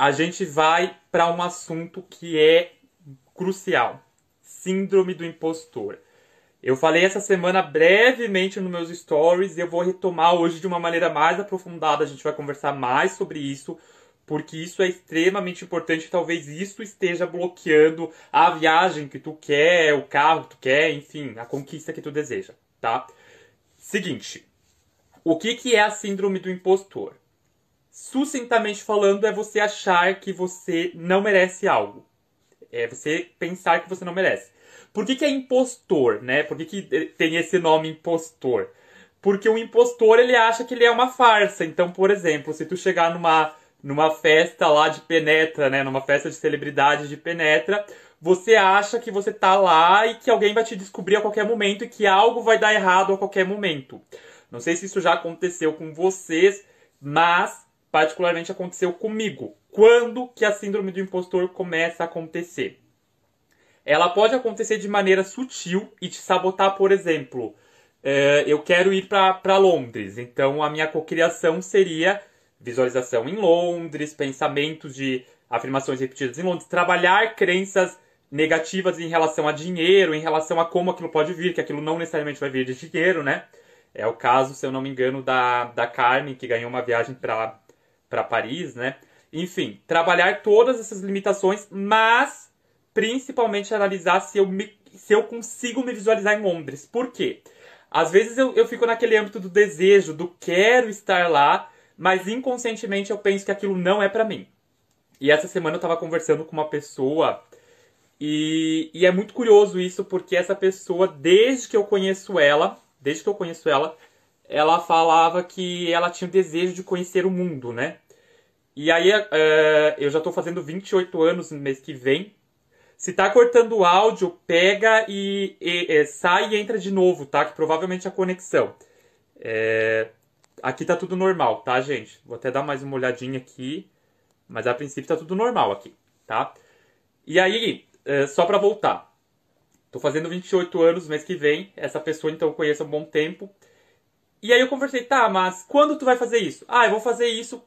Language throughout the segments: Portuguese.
a gente vai para um assunto que é crucial: Síndrome do impostor. Eu falei essa semana brevemente nos meus stories e eu vou retomar hoje de uma maneira mais aprofundada. A gente vai conversar mais sobre isso, porque isso é extremamente importante. Talvez isso esteja bloqueando a viagem que tu quer, o carro que tu quer, enfim, a conquista que tu deseja, tá? Seguinte, o que, que é a síndrome do impostor? Sucintamente falando, é você achar que você não merece algo. É você pensar que você não merece. Por que, que é impostor, né? Por que, que tem esse nome impostor? Porque o impostor ele acha que ele é uma farsa. Então, por exemplo, se tu chegar numa, numa festa lá de penetra, né? Numa festa de celebridade de penetra, você acha que você tá lá e que alguém vai te descobrir a qualquer momento e que algo vai dar errado a qualquer momento. Não sei se isso já aconteceu com vocês, mas particularmente aconteceu comigo. Quando que a síndrome do impostor começa a acontecer? ela pode acontecer de maneira sutil e te sabotar, por exemplo. É, eu quero ir para Londres, então a minha cocriação seria visualização em Londres, pensamentos de afirmações repetidas em Londres, trabalhar crenças negativas em relação a dinheiro, em relação a como aquilo pode vir, que aquilo não necessariamente vai vir de dinheiro, né? É o caso, se eu não me engano, da, da Carmen, que ganhou uma viagem para Paris, né? Enfim, trabalhar todas essas limitações, mas principalmente analisar se eu, me, se eu consigo me visualizar em Londres. Por quê? Às vezes eu, eu fico naquele âmbito do desejo, do quero estar lá, mas inconscientemente eu penso que aquilo não é para mim. E essa semana eu tava conversando com uma pessoa e, e é muito curioso isso, porque essa pessoa, desde que eu conheço ela, desde que eu conheço ela, ela falava que ela tinha o desejo de conhecer o mundo, né? E aí, uh, eu já tô fazendo 28 anos no mês que vem, se tá cortando o áudio, pega e, e, sai e entra de novo, tá? Que provavelmente é a conexão. É... Aqui tá tudo normal, tá, gente? Vou até dar mais uma olhadinha aqui. Mas a princípio tá tudo normal aqui, tá? E aí, é, só pra voltar. Tô fazendo 28 anos mês que vem. Essa pessoa, então, eu conheço há um bom tempo. E aí eu conversei, tá, mas quando tu vai fazer isso? Ah, eu vou fazer isso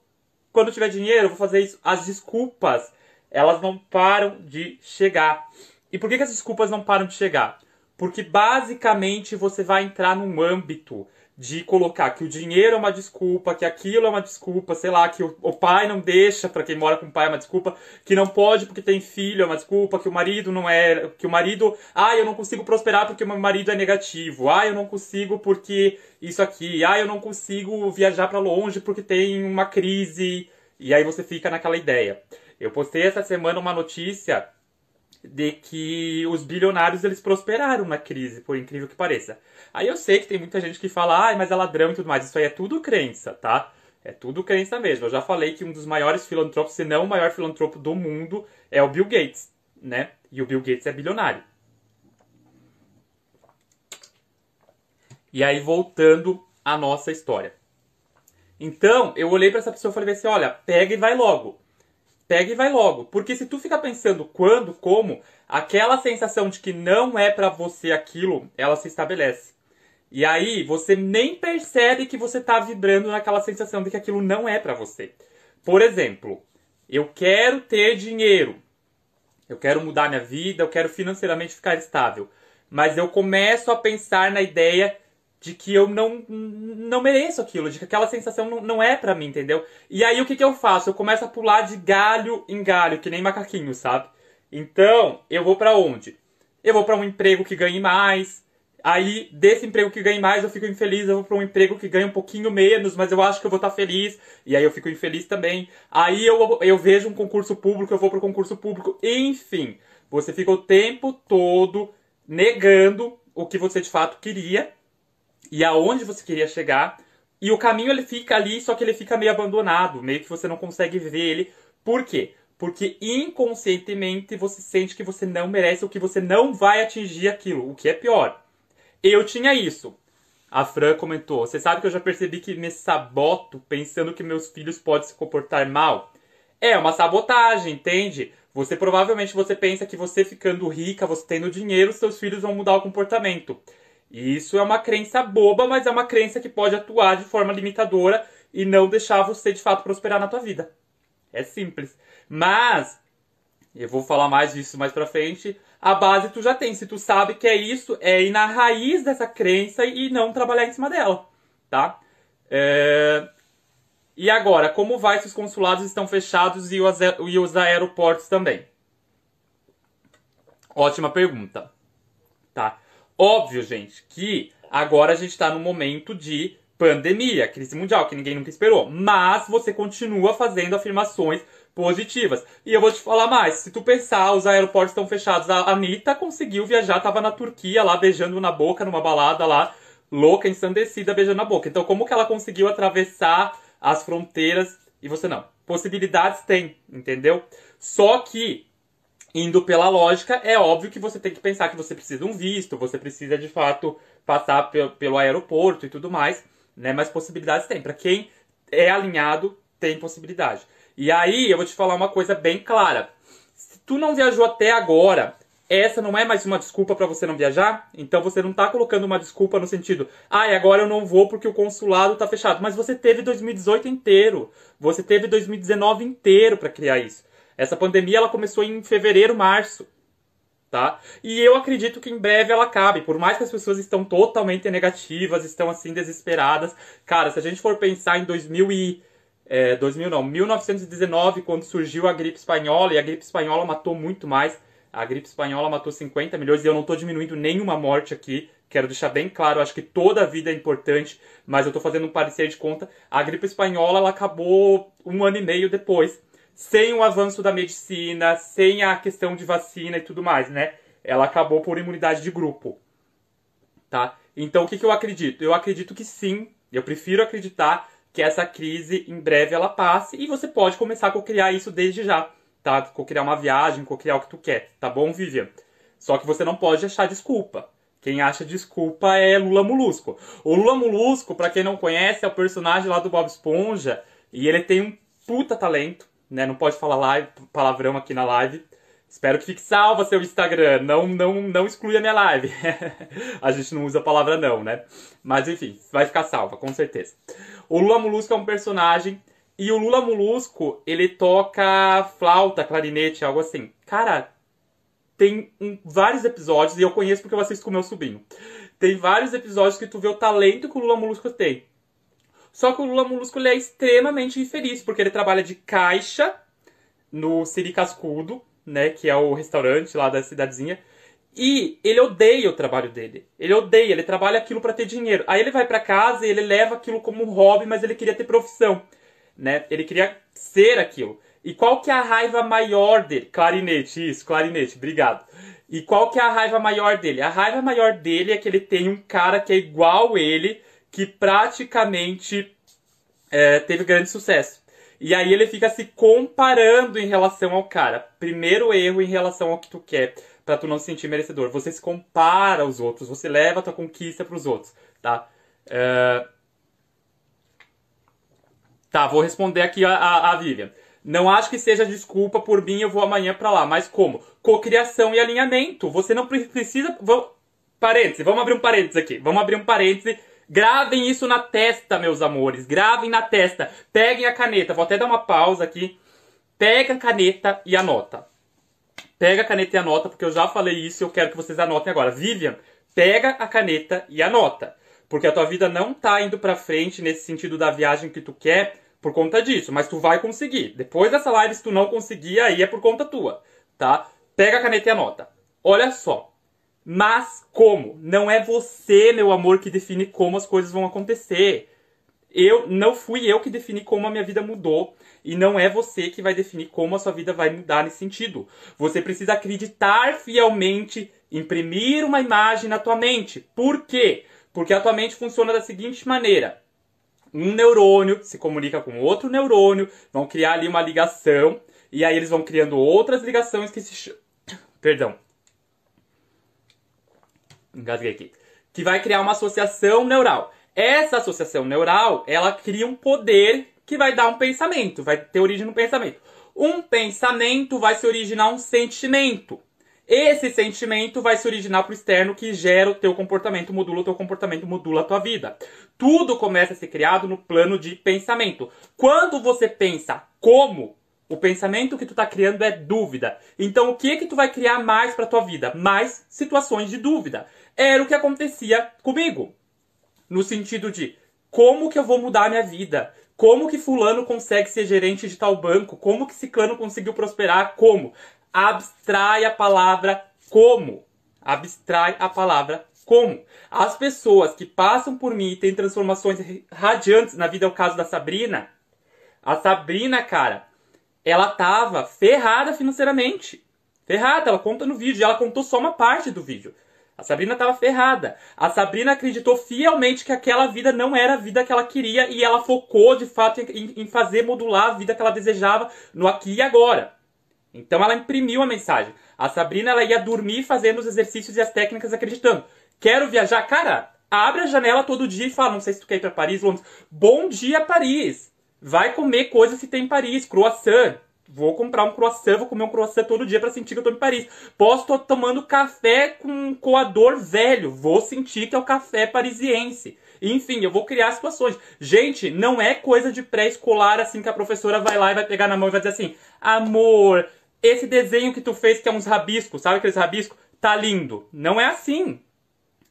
quando tiver dinheiro, eu vou fazer isso. As desculpas elas não param de chegar. E por que, que as desculpas não param de chegar? Porque basicamente você vai entrar num âmbito de colocar que o dinheiro é uma desculpa, que aquilo é uma desculpa, sei lá, que o, o pai não deixa para quem mora com o pai é uma desculpa, que não pode porque tem filho é uma desculpa, que o marido não é, que o marido, ah, eu não consigo prosperar porque o meu marido é negativo, ah, eu não consigo porque isso aqui, ah, eu não consigo viajar para longe porque tem uma crise, e aí você fica naquela ideia. Eu postei essa semana uma notícia de que os bilionários eles prosperaram na crise, por incrível que pareça. Aí eu sei que tem muita gente que fala, ah, mas é ladrão e tudo mais. Isso aí é tudo crença, tá? É tudo crença mesmo. Eu já falei que um dos maiores filantropos, se não o maior filantropo do mundo, é o Bill Gates, né? E o Bill Gates é bilionário. E aí, voltando à nossa história. Então, eu olhei para essa pessoa e falei assim: olha, pega e vai logo pega e vai logo. Porque se tu ficar pensando quando, como, aquela sensação de que não é para você aquilo, ela se estabelece. E aí você nem percebe que você tá vibrando naquela sensação de que aquilo não é para você. Por exemplo, eu quero ter dinheiro. Eu quero mudar minha vida, eu quero financeiramente ficar estável. Mas eu começo a pensar na ideia de que eu não, não mereço aquilo, de que aquela sensação não, não é para mim, entendeu? E aí o que, que eu faço? Eu começo a pular de galho em galho, que nem macaquinho, sabe? Então, eu vou para onde? Eu vou para um emprego que ganhe mais. Aí, desse emprego que ganhe mais, eu fico infeliz. Eu vou para um emprego que ganhe um pouquinho menos, mas eu acho que eu vou estar tá feliz. E aí eu fico infeliz também. Aí eu, eu vejo um concurso público, eu vou para o concurso público. Enfim, você fica o tempo todo negando o que você de fato queria e aonde você queria chegar. E o caminho ele fica ali, só que ele fica meio abandonado, meio que você não consegue ver ele. Por quê? Porque inconscientemente você sente que você não merece ou que você não vai atingir aquilo, o que é pior. Eu tinha isso. A Fran comentou: Você sabe que eu já percebi que me saboto pensando que meus filhos podem se comportar mal? É uma sabotagem, entende? Você provavelmente você pensa que você ficando rica, você tendo dinheiro, seus filhos vão mudar o comportamento. Isso é uma crença boba, mas é uma crença que pode atuar de forma limitadora e não deixar você de fato prosperar na tua vida. É simples. Mas, eu vou falar mais disso mais pra frente, a base tu já tem. Se tu sabe que é isso, é ir na raiz dessa crença e não trabalhar em cima dela, tá? É... E agora, como vai se os consulados estão fechados e os, e os aeroportos também? Ótima pergunta. Tá? Óbvio, gente, que agora a gente está no momento de pandemia, crise mundial, que ninguém nunca esperou. Mas você continua fazendo afirmações positivas. E eu vou te falar mais. Se tu pensar, os aeroportos estão fechados. A Anitta conseguiu viajar, tava na Turquia lá, beijando na boca, numa balada lá, louca, ensandecida, beijando na boca. Então, como que ela conseguiu atravessar as fronteiras e você não? Possibilidades tem, entendeu? Só que indo pela lógica, é óbvio que você tem que pensar que você precisa de um visto, você precisa de fato passar pelo aeroporto e tudo mais, né? Mas possibilidades tem. Para quem é alinhado, tem possibilidade. E aí eu vou te falar uma coisa bem clara. Se tu não viajou até agora, essa não é mais uma desculpa para você não viajar? Então você não tá colocando uma desculpa no sentido, ah, e agora eu não vou porque o consulado tá fechado. Mas você teve 2018 inteiro. Você teve 2019 inteiro para criar isso. Essa pandemia ela começou em fevereiro, março. Tá? E eu acredito que em breve ela acabe. Por mais que as pessoas estão totalmente negativas, estão assim desesperadas. Cara, se a gente for pensar em 2000 e é, 2000 não, 1919, quando surgiu a gripe espanhola, e a gripe espanhola matou muito mais. A gripe espanhola matou 50 milhões e eu não estou diminuindo nenhuma morte aqui. Quero deixar bem claro, acho que toda a vida é importante, mas eu estou fazendo um parecer de conta. A gripe espanhola ela acabou um ano e meio depois sem o avanço da medicina, sem a questão de vacina e tudo mais, né? Ela acabou por imunidade de grupo, tá? Então, o que, que eu acredito? Eu acredito que sim, eu prefiro acreditar que essa crise em breve ela passe e você pode começar a criar isso desde já, tá? criar uma viagem, criar o que tu quer, tá bom, Vivian? Só que você não pode achar desculpa. Quem acha desculpa é Lula Molusco. O Lula Molusco, para quem não conhece, é o personagem lá do Bob Esponja e ele tem um puta talento né? Não pode falar live, palavrão aqui na live. Espero que fique salva seu Instagram. Não, não, não exclui a minha live. a gente não usa a palavra não, né? Mas enfim, vai ficar salva, com certeza. O Lula Molusco é um personagem. E o Lula Molusco, ele toca flauta, clarinete, algo assim. Cara, tem um, vários episódios, e eu conheço porque eu assisto com meu sobrinho. Tem vários episódios que tu vê o talento que o Lula Molusco tem. Só que o Lula Molusco é extremamente infeliz, porque ele trabalha de caixa no Siri Cascudo, né, que é o restaurante lá da cidadezinha. E ele odeia o trabalho dele. Ele odeia, ele trabalha aquilo para ter dinheiro. Aí ele vai para casa e ele leva aquilo como um hobby, mas ele queria ter profissão, né? Ele queria ser aquilo. E qual que é a raiva maior dele? Clarinete, isso, clarinete, obrigado. E qual que é a raiva maior dele? A raiva maior dele é que ele tem um cara que é igual ele, que praticamente é, teve grande sucesso. E aí ele fica se comparando em relação ao cara. Primeiro erro em relação ao que tu quer, para tu não se sentir merecedor. Você se compara aos outros, você leva a tua conquista para os outros, tá? É... Tá, vou responder aqui a, a, a Vivian. Não acho que seja desculpa por mim, eu vou amanhã para lá. Mas como? Cocriação e alinhamento. Você não precisa. Vou... Parêntese, vamos abrir um parêntese aqui. Vamos abrir um parêntese Gravem isso na testa, meus amores. Gravem na testa. Peguem a caneta. Vou até dar uma pausa aqui. Pega a caneta e anota. Pega a caneta e anota, porque eu já falei isso e eu quero que vocês anotem agora. Vivian, pega a caneta e anota. Porque a tua vida não tá indo pra frente nesse sentido da viagem que tu quer por conta disso. Mas tu vai conseguir. Depois dessa live, se tu não conseguir, aí é por conta tua. Tá? Pega a caneta e anota. Olha só. Mas como? Não é você, meu amor, que define como as coisas vão acontecer. Eu não fui eu que defini como a minha vida mudou e não é você que vai definir como a sua vida vai mudar nesse sentido. Você precisa acreditar fielmente, imprimir uma imagem na tua mente. Por quê? Porque a tua mente funciona da seguinte maneira: um neurônio se comunica com outro neurônio, vão criar ali uma ligação e aí eles vão criando outras ligações que se perdão, engasguei aqui, que vai criar uma associação neural. Essa associação neural, ela cria um poder que vai dar um pensamento, vai ter origem no pensamento. Um pensamento vai se originar um sentimento. Esse sentimento vai se originar para o externo que gera o teu comportamento, modula o teu comportamento, modula a tua vida. Tudo começa a ser criado no plano de pensamento. Quando você pensa como O pensamento que tu tá criando é dúvida. Então o que que tu vai criar mais para tua vida? Mais situações de dúvida. Era o que acontecia comigo. No sentido de como que eu vou mudar a minha vida? Como que fulano consegue ser gerente de tal banco? Como que ciclano conseguiu prosperar? Como? Abstrai a palavra como. Abstrai a palavra como? As pessoas que passam por mim e têm transformações radiantes na vida, é o caso da Sabrina. A Sabrina, cara, ela tava ferrada financeiramente. Ferrada, ela conta no vídeo, ela contou só uma parte do vídeo. A Sabrina estava ferrada. A Sabrina acreditou fielmente que aquela vida não era a vida que ela queria e ela focou de fato em, em fazer modular a vida que ela desejava no aqui e agora. Então ela imprimiu a mensagem. A Sabrina ela ia dormir fazendo os exercícios e as técnicas acreditando. Quero viajar, cara. Abre a janela todo dia e fala, não sei se tu quer ir para Paris, Londres. Bom dia Paris. Vai comer coisas que tem em Paris, croissant. Vou comprar um croissant, vou comer um croissant todo dia para sentir que eu tô em Paris. Posso estar tomando café com um coador velho, vou sentir que é o café parisiense. Enfim, eu vou criar situações. Gente, não é coisa de pré-escolar assim que a professora vai lá e vai pegar na mão e vai dizer assim: amor, esse desenho que tu fez que é uns rabiscos, sabe aqueles rabiscos? Tá lindo. Não é assim.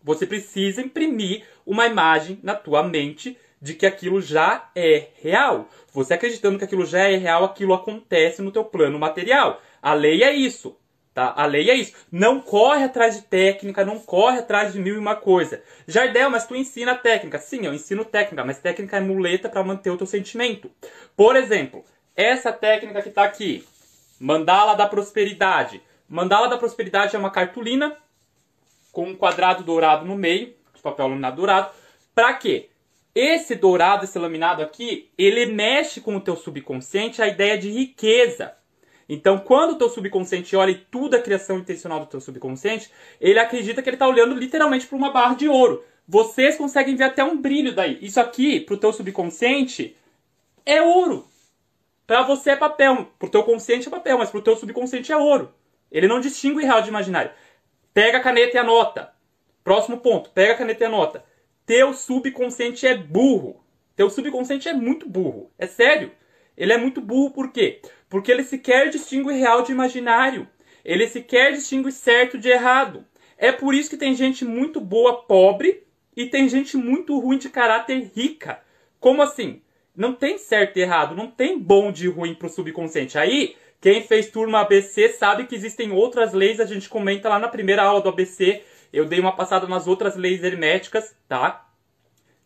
Você precisa imprimir uma imagem na tua mente de que aquilo já é real. Você acreditando que aquilo já é real, aquilo acontece no teu plano material. A lei é isso. Tá? A lei é isso. Não corre atrás de técnica, não corre atrás de mil e uma coisa. Jardel, mas tu ensina técnica. Sim, eu ensino técnica, mas técnica é muleta para manter o teu sentimento. Por exemplo, essa técnica que está aqui, mandala da prosperidade. Mandala da prosperidade é uma cartolina com um quadrado dourado no meio, de papel laminado dourado. Para quê? Esse dourado, esse laminado aqui, ele mexe com o teu subconsciente a ideia de riqueza. Então, quando o teu subconsciente olha tudo a criação intencional do teu subconsciente, ele acredita que ele está olhando literalmente para uma barra de ouro. Vocês conseguem ver até um brilho daí. Isso aqui, para o teu subconsciente, é ouro. Para você é papel, para o teu consciente é papel, mas para o teu subconsciente é ouro. Ele não distingue real de imaginário. Pega a caneta e anota. Próximo ponto, pega a caneta e anota. Teu subconsciente é burro. Teu subconsciente é muito burro. É sério. Ele é muito burro por quê? Porque ele sequer distingue real de imaginário. Ele sequer distingue certo de errado. É por isso que tem gente muito boa pobre e tem gente muito ruim de caráter rica. Como assim? Não tem certo e errado, não tem bom de ruim pro subconsciente. Aí, quem fez turma ABC sabe que existem outras leis, a gente comenta lá na primeira aula do ABC eu dei uma passada nas outras leis herméticas, tá?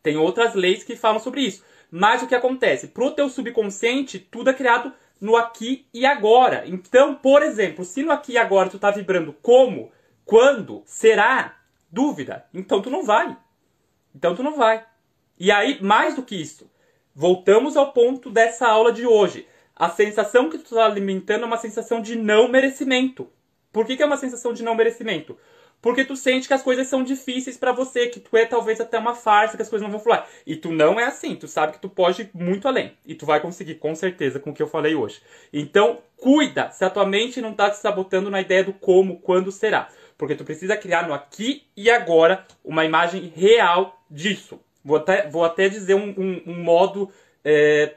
Tem outras leis que falam sobre isso. Mas o que acontece? Pro teu subconsciente, tudo é criado no aqui e agora. Então, por exemplo, se no aqui e agora tu tá vibrando como, quando, será, dúvida, então tu não vai. Então tu não vai. E aí, mais do que isso, voltamos ao ponto dessa aula de hoje. A sensação que tu está alimentando é uma sensação de não merecimento. Por que, que é uma sensação de não merecimento? Porque tu sente que as coisas são difíceis para você, que tu é talvez até uma farsa, que as coisas não vão fluir. E tu não é assim, tu sabe que tu pode ir muito além. E tu vai conseguir, com certeza, com o que eu falei hoje. Então, cuida se a tua mente não tá te sabotando na ideia do como, quando será. Porque tu precisa criar no aqui e agora uma imagem real disso. Vou até, vou até dizer um, um, um modo é,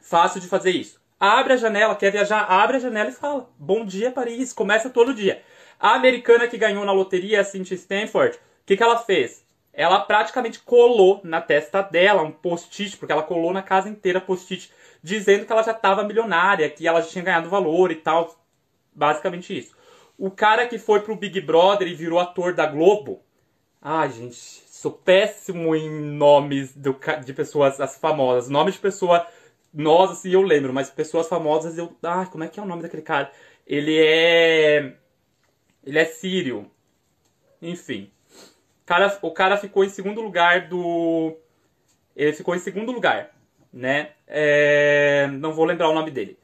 fácil de fazer isso. Abre a janela, quer viajar? Abre a janela e fala. Bom dia, Paris. Começa todo dia. A americana que ganhou na loteria, a Cynthia Stanford, o que, que ela fez? Ela praticamente colou na testa dela um post-it, porque ela colou na casa inteira post-it, dizendo que ela já estava milionária, que ela já tinha ganhado valor e tal. Basicamente isso. O cara que foi pro Big Brother e virou ator da Globo. Ai, gente, sou péssimo em nomes do, de pessoas as famosas. Nomes de pessoa. Nós, assim, eu lembro, mas pessoas famosas eu. Ai, como é que é o nome daquele cara? Ele é. Ele é sírio. Enfim. O cara, o cara ficou em segundo lugar do. Ele ficou em segundo lugar, né? É... Não vou lembrar o nome dele.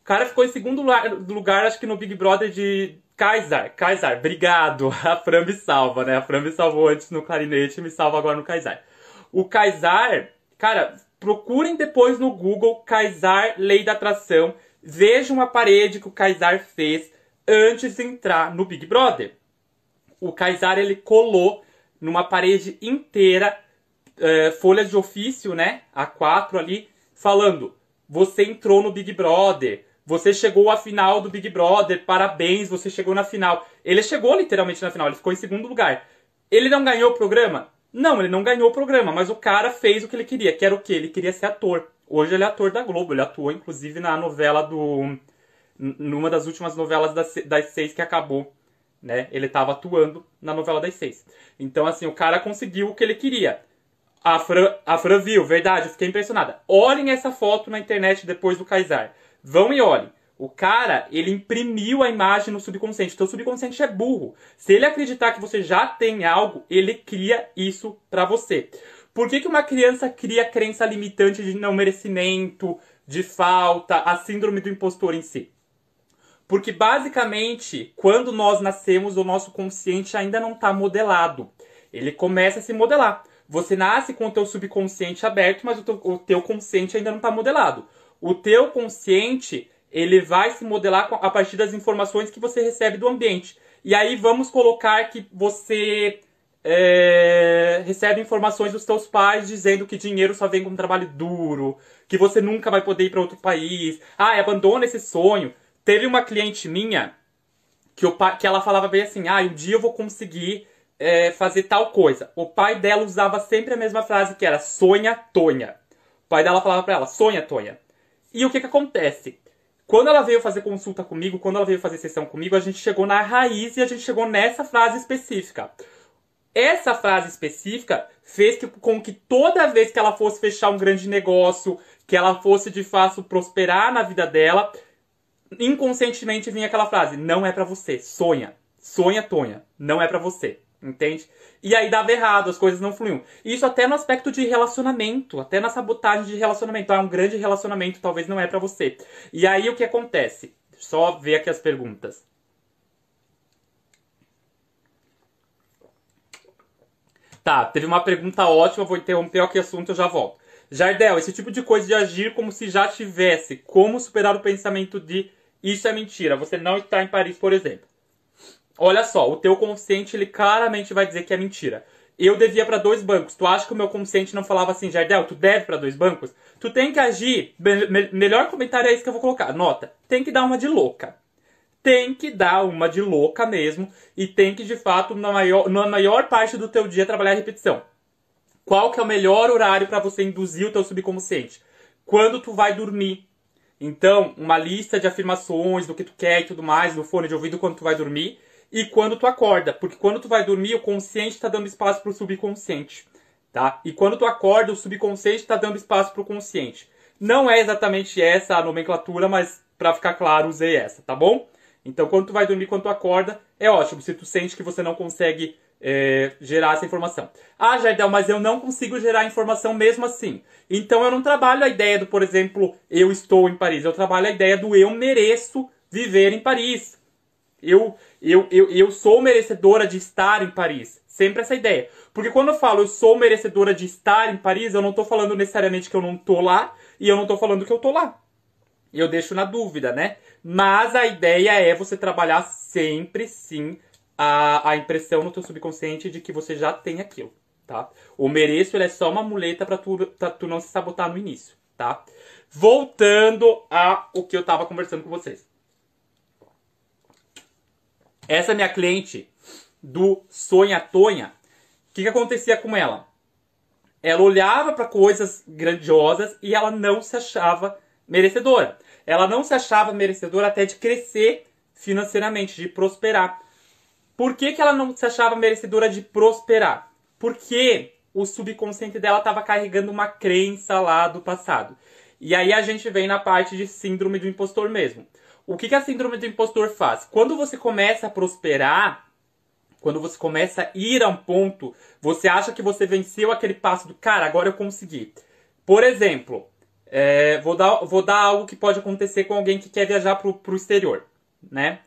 O cara ficou em segundo lugar, acho que no Big Brother de Kaysar. Kaysar, obrigado. A Fran me salva, né? A Fran me salvou antes no clarinete e me salva agora no Kaysar. O Kaysar, cara, procurem depois no Google Kaysar Lei da Atração. Vejam a parede que o Kaysar fez antes de entrar no Big Brother. O Kaysar ele colou numa parede inteira uh, folhas de ofício, né? A quatro ali, falando: você entrou no Big Brother, Você chegou à final do Big Brother, parabéns, você chegou na final. Ele chegou literalmente na final, ele ficou em segundo lugar. Ele não ganhou o programa? Não, ele não ganhou o programa, mas o cara fez o que ele queria, que era o quê? Ele queria ser ator. Hoje ele é ator da Globo, ele atuou inclusive na novela do. Numa das últimas novelas das, das seis que acabou. Né? Ele estava atuando na novela das seis. Então, assim, o cara conseguiu o que ele queria. A Fran, a Fran viu, verdade, eu fiquei impressionada. Olhem essa foto na internet depois do Kaysar. Vão e olhem. O cara, ele imprimiu a imagem no subconsciente. Então o subconsciente é burro. Se ele acreditar que você já tem algo, ele cria isso para você. Por que, que uma criança cria crença limitante de não merecimento, de falta, a síndrome do impostor em si? Porque basicamente, quando nós nascemos, o nosso consciente ainda não está modelado. Ele começa a se modelar. Você nasce com o teu subconsciente aberto, mas o teu, o teu consciente ainda não está modelado. O teu consciente ele vai se modelar a partir das informações que você recebe do ambiente. E aí vamos colocar que você é, recebe informações dos seus pais dizendo que dinheiro só vem com trabalho duro, que você nunca vai poder ir para outro país. Ah, abandona esse sonho. Teve uma cliente minha que, o pai, que ela falava bem assim: ah, um dia eu vou conseguir é, fazer tal coisa. O pai dela usava sempre a mesma frase que era sonha, tonha. O pai dela falava para ela, sonha, tonha. E o que que acontece? Quando ela veio fazer consulta comigo, quando ela veio fazer sessão comigo, a gente chegou na raiz e a gente chegou nessa frase específica. Essa frase específica fez que, com que toda vez que ela fosse fechar um grande negócio, que ela fosse de fato prosperar na vida dela, inconscientemente vinha aquela frase: não é para você, sonha, sonha, tonha, não é para você. Entende? E aí dava errado, as coisas não fluíam. Isso até no aspecto de relacionamento, até na sabotagem de relacionamento. Ah, um grande relacionamento talvez não é para você. E aí o que acontece? Só ver aqui as perguntas. Tá, teve uma pergunta ótima, vou interromper aqui o assunto, eu já volto. Jardel, esse tipo de coisa de agir como se já tivesse, como superar o pensamento de isso é mentira, você não está em Paris, por exemplo. Olha só, o teu consciente ele claramente vai dizer que é mentira. Eu devia para dois bancos. Tu acha que o meu consciente não falava assim, Jardel, tu deve para dois bancos? Tu tem que agir. Me melhor comentário é esse que eu vou colocar. Nota, tem que dar uma de louca. Tem que dar uma de louca mesmo e tem que de fato na maior, na maior parte do teu dia trabalhar a repetição. Qual que é o melhor horário para você induzir o teu subconsciente? Quando tu vai dormir. Então, uma lista de afirmações do que tu quer e tudo mais no fone de ouvido quando tu vai dormir e quando tu acorda, porque quando tu vai dormir, o consciente está dando espaço para o subconsciente, tá? E quando tu acorda, o subconsciente está dando espaço para o consciente. Não é exatamente essa a nomenclatura, mas para ficar claro, usei essa, tá bom? Então, quando tu vai dormir, quando tu acorda, é ótimo. Se tu sente que você não consegue é, gerar essa informação. Ah, Jardel, mas eu não consigo gerar informação mesmo assim. Então, eu não trabalho a ideia do, por exemplo, eu estou em Paris. Eu trabalho a ideia do eu mereço viver em Paris. Eu, eu, eu, eu sou merecedora de estar em Paris. Sempre essa ideia. Porque quando eu falo eu sou merecedora de estar em Paris, eu não estou falando necessariamente que eu não estou lá e eu não estou falando que eu estou lá. Eu deixo na dúvida, né? Mas a ideia é você trabalhar sempre, sim, a, a impressão no teu subconsciente de que você já tem aquilo, tá? O mereço é só uma muleta para tu, pra tu não se sabotar no início, tá? Voltando a o que eu tava conversando com vocês. Essa minha cliente do Sonha Tonha, o que, que acontecia com ela? Ela olhava para coisas grandiosas e ela não se achava merecedora. Ela não se achava merecedora até de crescer financeiramente, de prosperar. Por que, que ela não se achava merecedora de prosperar? Porque o subconsciente dela estava carregando uma crença lá do passado. E aí a gente vem na parte de síndrome do impostor mesmo. O que, que a síndrome do impostor faz? Quando você começa a prosperar, quando você começa a ir a um ponto, você acha que você venceu aquele passo do cara, agora eu consegui. Por exemplo, é, vou, dar, vou dar algo que pode acontecer com alguém que quer viajar para o exterior, né?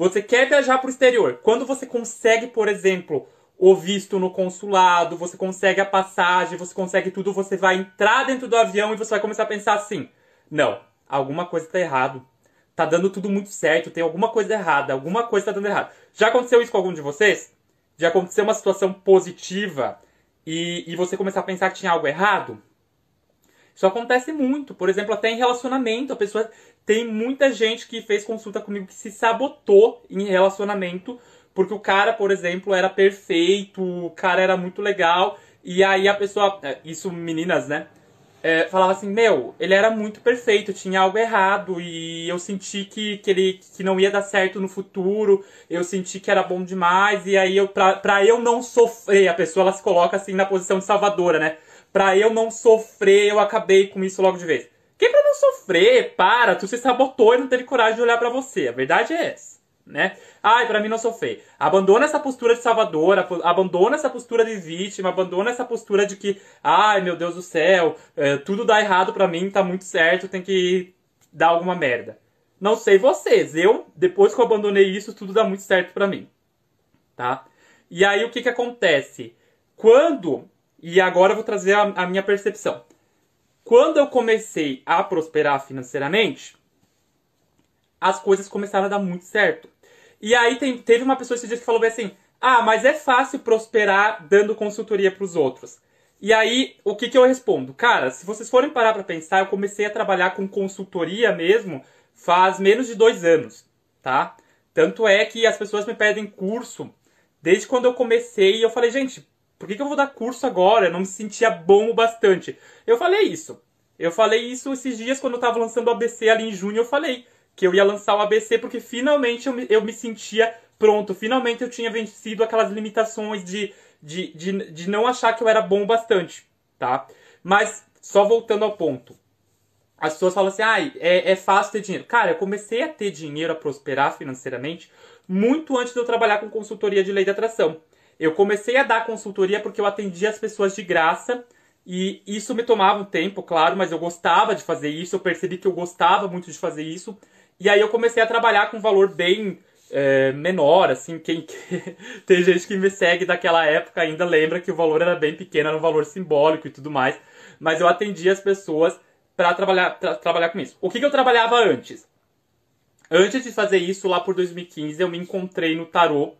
Você quer viajar para o exterior. Quando você consegue, por exemplo, o visto no consulado, você consegue a passagem, você consegue tudo, você vai entrar dentro do avião e você vai começar a pensar assim: não, alguma coisa está errado tá dando tudo muito certo, tem alguma coisa errada, alguma coisa tá dando errado. Já aconteceu isso com algum de vocês? Já aconteceu uma situação positiva e, e você começar a pensar que tinha algo errado? Isso acontece muito. Por exemplo, até em relacionamento, a pessoa tem muita gente que fez consulta comigo que se sabotou em relacionamento, porque o cara, por exemplo, era perfeito, o cara era muito legal, e aí a pessoa, é, isso meninas, né? É, falava assim, meu, ele era muito perfeito, tinha algo errado e eu senti que, que ele que não ia dar certo no futuro, eu senti que era bom demais e aí eu pra, pra eu não sofrer, a pessoa ela se coloca assim na posição de salvadora, né? Pra eu não sofrer, eu acabei com isso logo de vez. Que pra não sofrer, para, tu se sabotou e não teve coragem de olhar para você. A verdade é essa né? Ai, para mim não sofrer. Abandona essa postura de salvadora, abandona essa postura de vítima, abandona essa postura de que, ai, meu Deus do céu, é, tudo dá errado para mim, tá muito certo, tem que dar alguma merda. Não sei vocês, eu, depois que eu abandonei isso, tudo dá muito certo para mim. Tá? E aí o que que acontece? Quando, e agora eu vou trazer a, a minha percepção. Quando eu comecei a prosperar financeiramente, as coisas começaram a dar muito certo. E aí tem, teve uma pessoa que falou assim: Ah, mas é fácil prosperar dando consultoria para os outros. E aí, o que, que eu respondo? Cara, se vocês forem parar para pensar, eu comecei a trabalhar com consultoria mesmo faz menos de dois anos, tá? Tanto é que as pessoas me pedem curso desde quando eu comecei e eu falei, gente, por que, que eu vou dar curso agora? Eu não me sentia bom o bastante. Eu falei isso. Eu falei isso esses dias quando eu tava lançando o ABC ali em junho, eu falei que eu ia lançar o ABC porque finalmente eu me, eu me sentia pronto, finalmente eu tinha vencido aquelas limitações de, de, de, de não achar que eu era bom bastante, tá? Mas, só voltando ao ponto. As pessoas falam assim, ah, é, é fácil ter dinheiro. Cara, eu comecei a ter dinheiro, a prosperar financeiramente, muito antes de eu trabalhar com consultoria de lei de atração. Eu comecei a dar consultoria porque eu atendia as pessoas de graça, e isso me tomava um tempo, claro, mas eu gostava de fazer isso, eu percebi que eu gostava muito de fazer isso. E aí eu comecei a trabalhar com um valor bem é, menor, assim, quem tem gente que me segue daquela época ainda lembra que o valor era bem pequeno, era um valor simbólico e tudo mais, mas eu atendia as pessoas para trabalhar, pra trabalhar com isso. O que, que eu trabalhava antes? Antes de fazer isso, lá por 2015, eu me encontrei no tarô,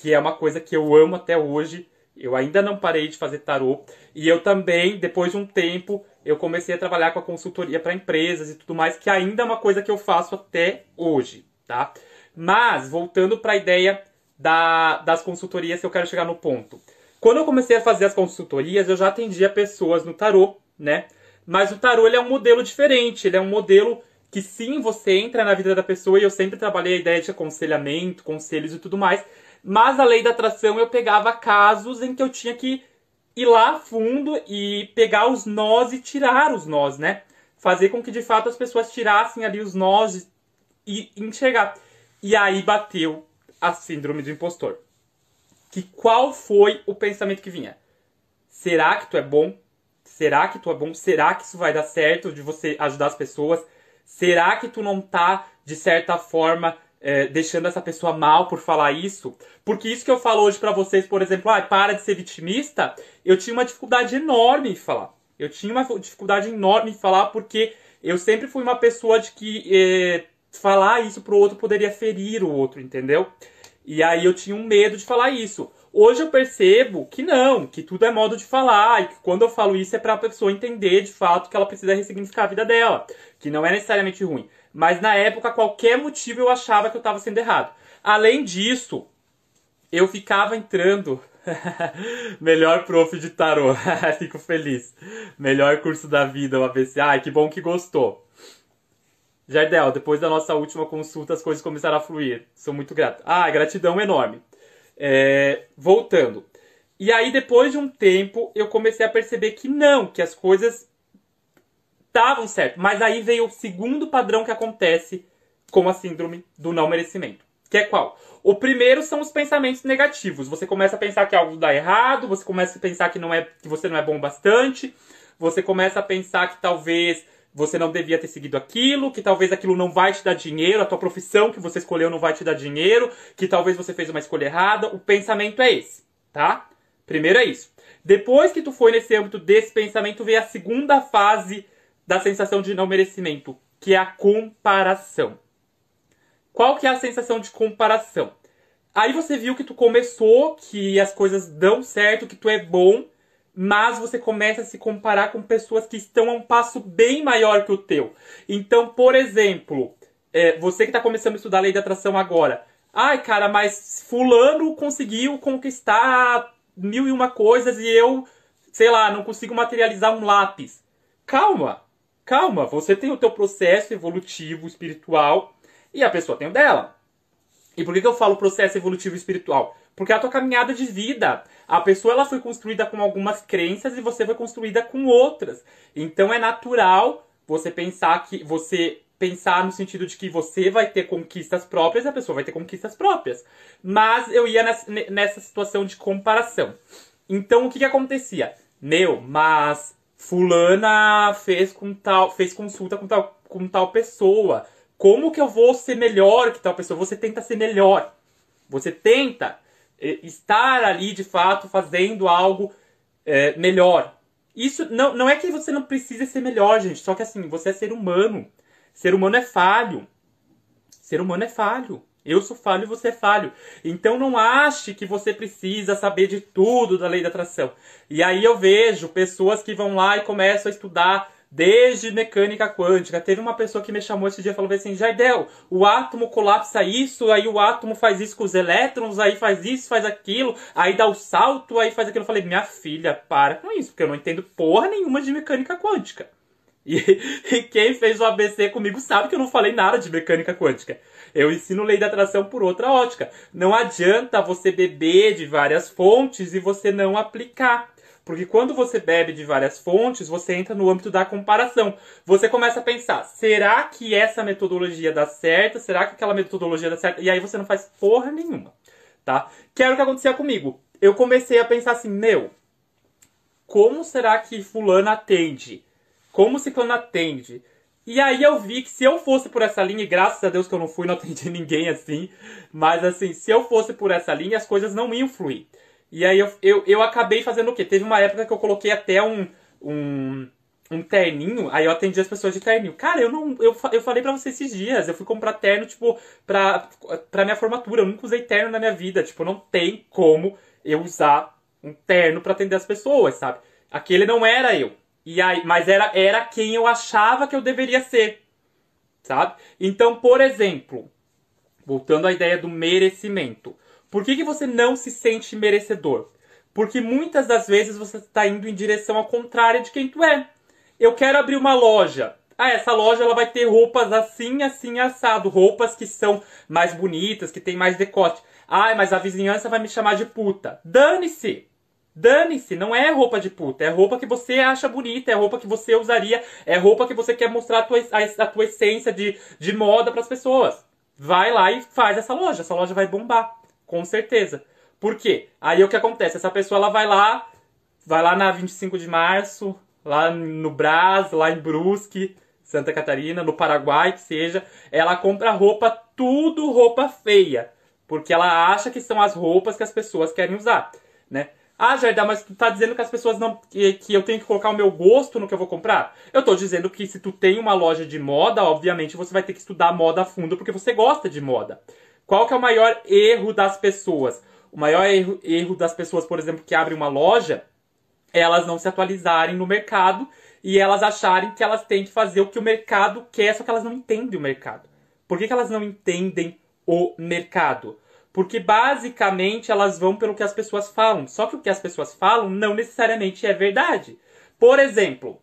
que é uma coisa que eu amo até hoje. Eu ainda não parei de fazer tarô. E eu também, depois de um tempo, eu comecei a trabalhar com a consultoria para empresas e tudo mais, que ainda é uma coisa que eu faço até hoje, tá? Mas, voltando para a ideia da, das consultorias, eu quero chegar no ponto. Quando eu comecei a fazer as consultorias, eu já atendia pessoas no tarô, né? Mas o tarô ele é um modelo diferente, ele é um modelo que sim, você entra na vida da pessoa e eu sempre trabalhei a ideia de aconselhamento, conselhos e tudo mais, mas a lei da atração eu pegava casos em que eu tinha que ir lá fundo e pegar os nós e tirar os nós, né? Fazer com que de fato as pessoas tirassem ali os nós e enxergar. E aí bateu a síndrome do impostor. Que qual foi o pensamento que vinha? Será que tu é bom? Será que tu é bom? Será que isso vai dar certo de você ajudar as pessoas? Será que tu não tá, de certa forma, é, deixando essa pessoa mal por falar isso. Porque isso que eu falo hoje para vocês, por exemplo, ah, para de ser vitimista, eu tinha uma dificuldade enorme em falar. Eu tinha uma dificuldade enorme em falar porque eu sempre fui uma pessoa de que é, falar isso pro outro poderia ferir o outro, entendeu? E aí eu tinha um medo de falar isso. Hoje eu percebo que não, que tudo é modo de falar, e que quando eu falo isso é para a pessoa entender de fato que ela precisa ressignificar a vida dela, que não é necessariamente ruim. Mas na época, qualquer motivo eu achava que eu estava sendo errado. Além disso, eu ficava entrando. Melhor prof de tarô. Fico feliz. Melhor curso da vida, o ABC. Ai, que bom que gostou. Jardel, depois da nossa última consulta, as coisas começaram a fluir. Sou muito grato. Ah, gratidão enorme. É, voltando. E aí, depois de um tempo, eu comecei a perceber que não, que as coisas estavam certo. Mas aí veio o segundo padrão que acontece com a síndrome do não merecimento. Que é qual? O primeiro são os pensamentos negativos. Você começa a pensar que algo dá errado, você começa a pensar que, não é, que você não é bom bastante, você começa a pensar que talvez você não devia ter seguido aquilo, que talvez aquilo não vai te dar dinheiro, a tua profissão que você escolheu não vai te dar dinheiro, que talvez você fez uma escolha errada. O pensamento é esse, tá? Primeiro é isso. Depois que tu foi nesse âmbito desse pensamento, vem a segunda fase da sensação de não merecimento, que é a comparação. Qual que é a sensação de comparação? Aí você viu que tu começou, que as coisas dão certo, que tu é bom, mas você começa a se comparar com pessoas que estão a um passo bem maior que o teu. Então, por exemplo, é, você que está começando a estudar a lei da atração agora, ai cara, mas fulano conseguiu conquistar mil e uma coisas e eu, sei lá, não consigo materializar um lápis. Calma, calma, você tem o teu processo evolutivo espiritual e a pessoa tem o dela. E por que, que eu falo processo evolutivo espiritual? Porque é a tua caminhada de vida. A pessoa ela foi construída com algumas crenças e você foi construída com outras. Então é natural você pensar que você pensar no sentido de que você vai ter conquistas próprias e a pessoa vai ter conquistas próprias. Mas eu ia nessa, nessa situação de comparação. Então o que, que acontecia? Meu, mas fulana fez com tal, fez consulta com tal, com tal pessoa. Como que eu vou ser melhor que tal pessoa? Você tenta ser melhor. Você tenta é, estar ali de fato fazendo algo é, melhor. Isso não, não é que você não precisa ser melhor, gente. Só que assim, você é ser humano. Ser humano é falho. Ser humano é falho. Eu sou falho e você é falho. Então não ache que você precisa saber de tudo da lei da atração. E aí eu vejo pessoas que vão lá e começam a estudar desde mecânica quântica. Teve uma pessoa que me chamou esse dia e falou assim: Jardel, o átomo colapsa isso, aí o átomo faz isso com os elétrons, aí faz isso, faz aquilo, aí dá o salto, aí faz aquilo. Eu falei: minha filha, para com isso, porque eu não entendo porra nenhuma de mecânica quântica. E, e quem fez o ABC comigo sabe que eu não falei nada de mecânica quântica. Eu ensino lei da atração por outra ótica. Não adianta você beber de várias fontes e você não aplicar. Porque quando você bebe de várias fontes, você entra no âmbito da comparação. Você começa a pensar: será que essa metodologia dá certo? Será que aquela metodologia dá certo? E aí você não faz porra nenhuma, tá? Que era o que acontecia comigo. Eu comecei a pensar assim: meu, como será que Fulano atende? Como Ciclano atende? E aí eu vi que se eu fosse por essa linha, e graças a Deus que eu não fui, não atendi ninguém assim, mas assim, se eu fosse por essa linha, as coisas não iam fluir. E aí eu, eu, eu acabei fazendo o quê? Teve uma época que eu coloquei até um, um, um terninho, aí eu atendi as pessoas de terninho. Cara, eu não. Eu, eu falei pra você esses dias, eu fui comprar terno, tipo, pra, pra minha formatura. Eu nunca usei terno na minha vida. Tipo, não tem como eu usar um terno para atender as pessoas, sabe? Aquele não era eu. E aí, mas era, era quem eu achava que eu deveria ser. Sabe? Então, por exemplo, voltando à ideia do merecimento. Por que, que você não se sente merecedor? Porque muitas das vezes você está indo em direção ao contrário de quem tu é. Eu quero abrir uma loja. Ah, essa loja ela vai ter roupas assim, assim, assado. Roupas que são mais bonitas, que tem mais decote. Ah, mas a vizinhança vai me chamar de puta. Dane-se! Dane-se, não é roupa de puta, é roupa que você acha bonita, é roupa que você usaria, é roupa que você quer mostrar a tua, a, a tua essência de, de moda para as pessoas. Vai lá e faz essa loja, essa loja vai bombar. Com certeza. Por quê? Aí o que acontece? Essa pessoa ela vai lá, vai lá na 25 de março, lá no Brás, lá em Brusque, Santa Catarina, no Paraguai, que seja, ela compra roupa, tudo roupa feia, porque ela acha que são as roupas que as pessoas querem usar, né? Ah, Jardel, mas tu tá dizendo que as pessoas não. Que, que, eu tenho que colocar o meu gosto no que eu vou comprar? Eu tô dizendo que se tu tem uma loja de moda, obviamente você vai ter que estudar moda a fundo porque você gosta de moda. Qual que é o maior erro das pessoas? O maior erro, erro das pessoas, por exemplo, que abrem uma loja, elas não se atualizarem no mercado e elas acharem que elas têm que fazer o que o mercado quer, só que elas não entendem o mercado. Por que, que elas não entendem o mercado? Porque basicamente elas vão pelo que as pessoas falam. Só que o que as pessoas falam não necessariamente é verdade. Por exemplo,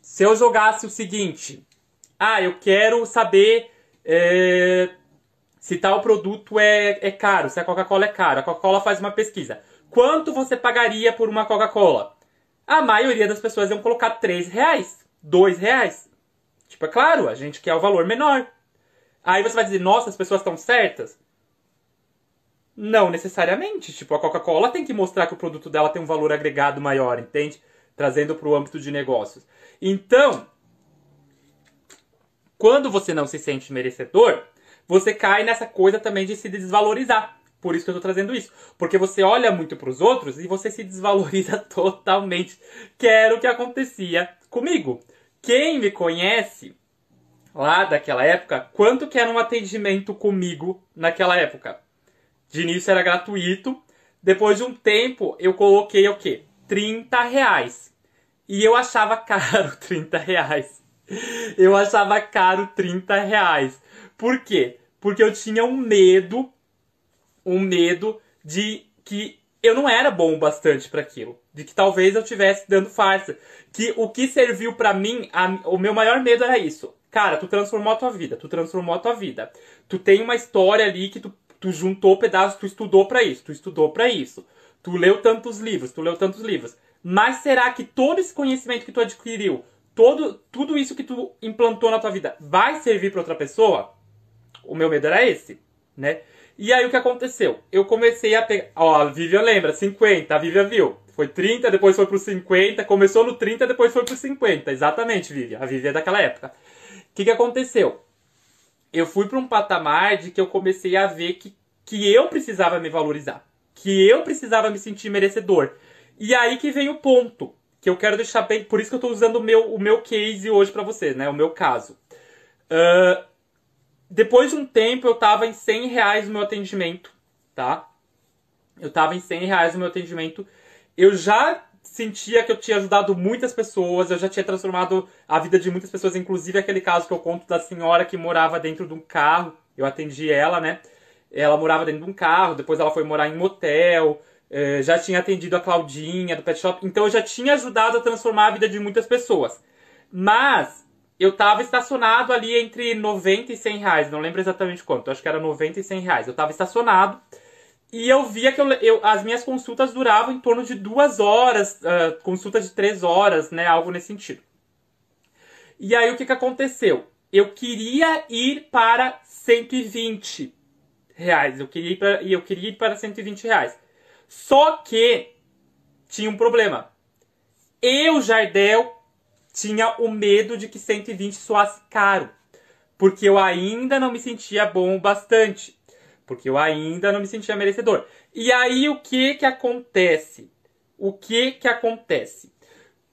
se eu jogasse o seguinte: Ah, eu quero saber é, se tal produto é, é caro, se a Coca-Cola é cara. A Coca-Cola faz uma pesquisa. Quanto você pagaria por uma Coca-Cola? A maioria das pessoas iam colocar 3 reais, 2 reais. Tipo, é claro, a gente quer o valor menor. Aí você vai dizer, nossa, as pessoas estão certas? Não necessariamente. Tipo, a Coca-Cola tem que mostrar que o produto dela tem um valor agregado maior, entende? Trazendo para o âmbito de negócios. Então, quando você não se sente merecedor, você cai nessa coisa também de se desvalorizar. Por isso que eu estou trazendo isso. Porque você olha muito para os outros e você se desvaloriza totalmente. Que era o que acontecia comigo. Quem me conhece lá daquela época, quanto que era um atendimento comigo naquela época? De início era gratuito. Depois de um tempo, eu coloquei o quê? 30 reais. E eu achava caro 30 reais. Eu achava caro 30 reais. Por quê? Porque eu tinha um medo, um medo de que eu não era bom bastante para aquilo, de que talvez eu estivesse dando farsa, que o que serviu para mim, a, o meu maior medo era isso. Cara, tu transformou a tua vida, tu transformou a tua vida. Tu tem uma história ali que tu, tu juntou pedaços, tu estudou para isso, tu estudou para isso. Tu leu tantos livros, tu leu tantos livros. Mas será que todo esse conhecimento que tu adquiriu, todo, tudo isso que tu implantou na tua vida, vai servir para outra pessoa? O meu medo era esse, né? E aí o que aconteceu? Eu comecei a pegar. Ó, a Vivian lembra, 50, a Vivian viu. Foi 30, depois foi pro 50, começou no 30, depois foi pro 50. Exatamente, Vivian. A Vivian é daquela época. O que, que aconteceu? Eu fui para um patamar de que eu comecei a ver que, que eu precisava me valorizar. Que eu precisava me sentir merecedor. E aí que vem o ponto. Que eu quero deixar bem. Por isso que eu estou usando o meu, o meu case hoje para você, né? O meu caso. Uh, depois de um tempo, eu tava em 100 reais no meu atendimento, tá? Eu tava em 100 reais no meu atendimento. Eu já sentia que eu tinha ajudado muitas pessoas, eu já tinha transformado a vida de muitas pessoas, inclusive aquele caso que eu conto da senhora que morava dentro de um carro. Eu atendi ela, né? Ela morava dentro de um carro, depois ela foi morar em motel. Eh, já tinha atendido a Claudinha do Pet Shop, então eu já tinha ajudado a transformar a vida de muitas pessoas. Mas eu tava estacionado ali entre 90 e 100 reais, não lembro exatamente quanto, acho que era 90 e 100 reais. Eu tava estacionado e eu via que eu, eu, as minhas consultas duravam em torno de duas horas, uh, consulta de três horas, né, algo nesse sentido. E aí o que que aconteceu? Eu queria ir para 120 reais, eu queria ir para, eu queria ir para 120 reais. Só que tinha um problema. Eu, Jardel, tinha o medo de que 120 soasse caro, porque eu ainda não me sentia bom o bastante, porque eu ainda não me sentia merecedor. E aí o que que acontece? O que que acontece?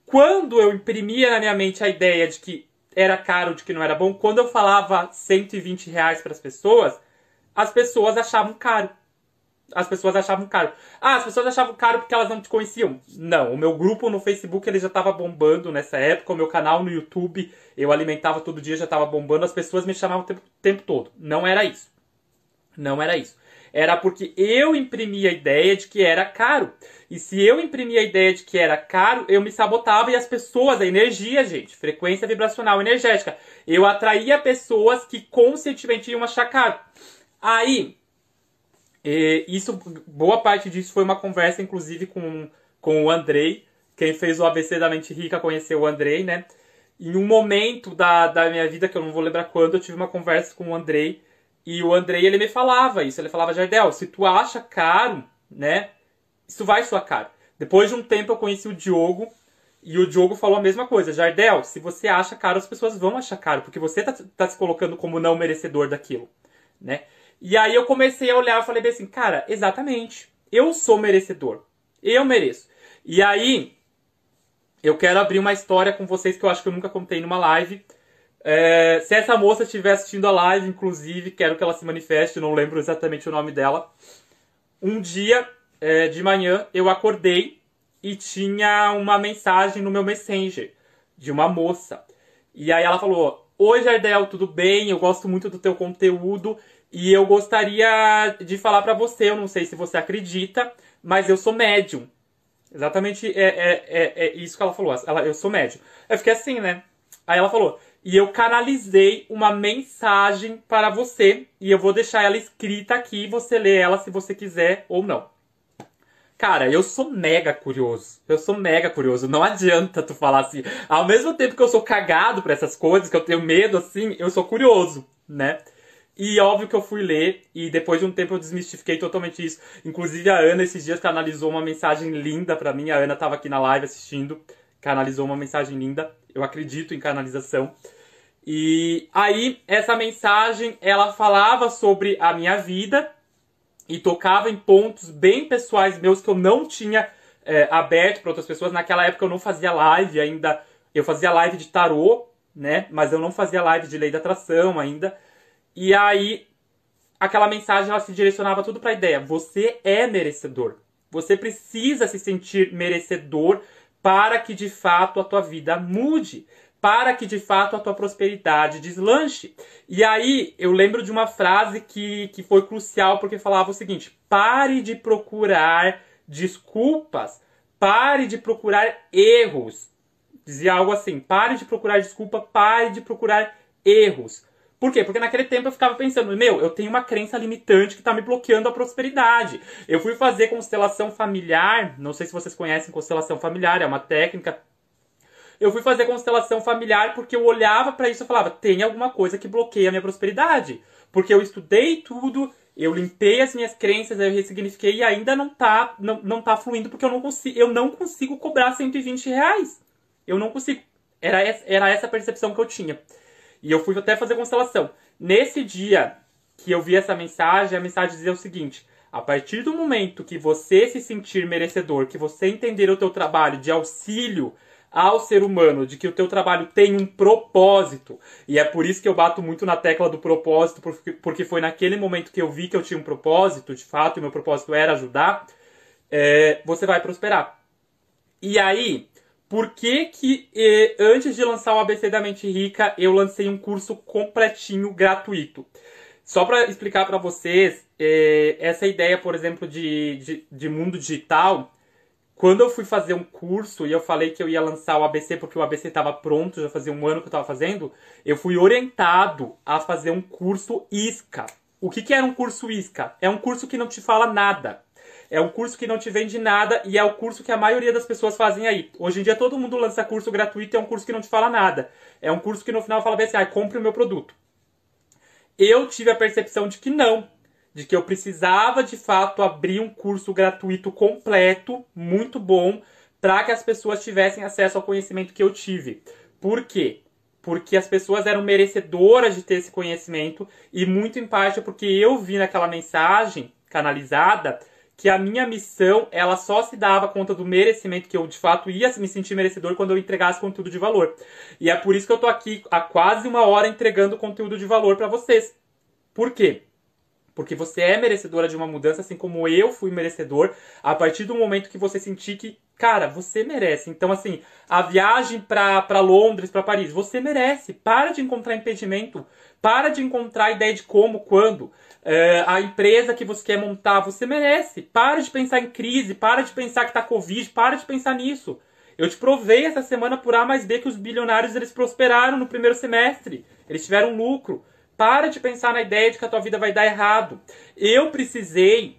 Quando eu imprimia na minha mente a ideia de que era caro, de que não era bom, quando eu falava 120 reais para as pessoas, as pessoas achavam caro as pessoas achavam caro. Ah, as pessoas achavam caro porque elas não te conheciam. Não, o meu grupo no Facebook ele já estava bombando nessa época, o meu canal no YouTube eu alimentava todo dia, já estava bombando, as pessoas me chamavam o tempo, tempo todo. Não era isso. Não era isso. Era porque eu imprimia a ideia de que era caro. E se eu imprimia a ideia de que era caro, eu me sabotava e as pessoas, a energia, gente, frequência vibracional energética, eu atraía pessoas que conscientemente iam achar caro. Aí, isso, boa parte disso foi uma conversa, inclusive, com, com o Andrei. Quem fez o ABC da Mente Rica conheceu o Andrei, né? Em um momento da, da minha vida, que eu não vou lembrar quando, eu tive uma conversa com o Andrei. E o Andrei, ele me falava isso. Ele falava, Jardel, se tu acha caro, né? Isso vai soar caro. Depois de um tempo, eu conheci o Diogo. E o Diogo falou a mesma coisa. Jardel, se você acha caro, as pessoas vão achar caro. Porque você tá, tá se colocando como não merecedor daquilo, né? E aí eu comecei a olhar e falei assim, cara, exatamente. Eu sou merecedor. Eu mereço. E aí, eu quero abrir uma história com vocês que eu acho que eu nunca contei numa live. É, se essa moça estiver assistindo a live, inclusive, quero que ela se manifeste, não lembro exatamente o nome dela. Um dia é, de manhã eu acordei e tinha uma mensagem no meu Messenger de uma moça. E aí ela falou: Oi Jardel, tudo bem? Eu gosto muito do teu conteúdo e eu gostaria de falar para você, eu não sei se você acredita, mas eu sou médium. Exatamente é, é, é, é isso que ela falou. Ela, eu sou médium. Eu fiquei assim, né? Aí ela falou, e eu canalizei uma mensagem para você, e eu vou deixar ela escrita aqui, você lê ela se você quiser ou não. Cara, eu sou mega curioso. Eu sou mega curioso. Não adianta tu falar assim. Ao mesmo tempo que eu sou cagado pra essas coisas, que eu tenho medo, assim, eu sou curioso, né? E óbvio que eu fui ler e depois de um tempo eu desmistifiquei totalmente isso. Inclusive a Ana esses dias canalizou uma mensagem linda para mim. A Ana estava aqui na live assistindo, canalizou uma mensagem linda. Eu acredito em canalização. E aí essa mensagem ela falava sobre a minha vida e tocava em pontos bem pessoais meus que eu não tinha é, aberto para outras pessoas. Naquela época eu não fazia live ainda. Eu fazia live de tarô, né? Mas eu não fazia live de lei da atração ainda. E aí, aquela mensagem ela se direcionava tudo para a ideia: você é merecedor. Você precisa se sentir merecedor para que de fato a tua vida mude, para que de fato a tua prosperidade deslanche. E aí eu lembro de uma frase que, que foi crucial porque falava o seguinte: pare de procurar desculpas, pare de procurar erros. Dizia algo assim: pare de procurar desculpa, pare de procurar erros. Por quê? Porque naquele tempo eu ficava pensando, meu, eu tenho uma crença limitante que está me bloqueando a prosperidade. Eu fui fazer constelação familiar, não sei se vocês conhecem constelação familiar, é uma técnica. Eu fui fazer constelação familiar porque eu olhava para isso e falava, tem alguma coisa que bloqueia a minha prosperidade. Porque eu estudei tudo, eu limpei as minhas crenças, eu ressignifiquei e ainda não tá, não, não tá fluindo porque eu não, consigo, eu não consigo cobrar 120 reais. Eu não consigo. Era essa, era essa a percepção que eu tinha. E eu fui até fazer constelação. Nesse dia que eu vi essa mensagem, a mensagem dizia o seguinte: a partir do momento que você se sentir merecedor, que você entender o teu trabalho de auxílio ao ser humano, de que o teu trabalho tem um propósito, e é por isso que eu bato muito na tecla do propósito, porque, foi naquele momento que eu vi que eu tinha um propósito, de fato, e meu propósito era ajudar, é, você vai prosperar. E aí, por que que antes de lançar o ABC da Mente Rica, eu lancei um curso completinho gratuito? Só para explicar para vocês, eh, essa ideia, por exemplo, de, de, de, mundo digital, quando eu fui fazer um curso e eu falei que eu ia lançar o ABC porque o ABC estava pronto, já fazia um ano que eu estava fazendo, eu fui orientado a fazer um curso ISCA. O que, que era um curso ISCA? É um curso que não te fala nada. É um curso que não te vende nada e é o curso que a maioria das pessoas fazem aí. Hoje em dia todo mundo lança curso gratuito é um curso que não te fala nada. É um curso que no final fala bem assim, ah, compre o meu produto. Eu tive a percepção de que não. De que eu precisava de fato abrir um curso gratuito completo, muito bom, para que as pessoas tivessem acesso ao conhecimento que eu tive. Por quê? Porque as pessoas eram merecedoras de ter esse conhecimento e muito em parte porque eu vi naquela mensagem canalizada que a minha missão ela só se dava conta do merecimento que eu de fato ia me sentir merecedor quando eu entregasse conteúdo de valor. E é por isso que eu tô aqui há quase uma hora entregando conteúdo de valor para vocês. Por quê? Porque você é merecedora de uma mudança, assim como eu fui merecedor, a partir do momento que você sentir que, cara, você merece. Então, assim, a viagem para Londres, para Paris, você merece. Para de encontrar impedimento. Para de encontrar ideia de como, quando. É, a empresa que você quer montar, você merece. Para de pensar em crise, para de pensar que tá Covid, para de pensar nisso. Eu te provei essa semana por A mais B que os bilionários eles prosperaram no primeiro semestre. Eles tiveram lucro. Para de pensar na ideia de que a tua vida vai dar errado. Eu precisei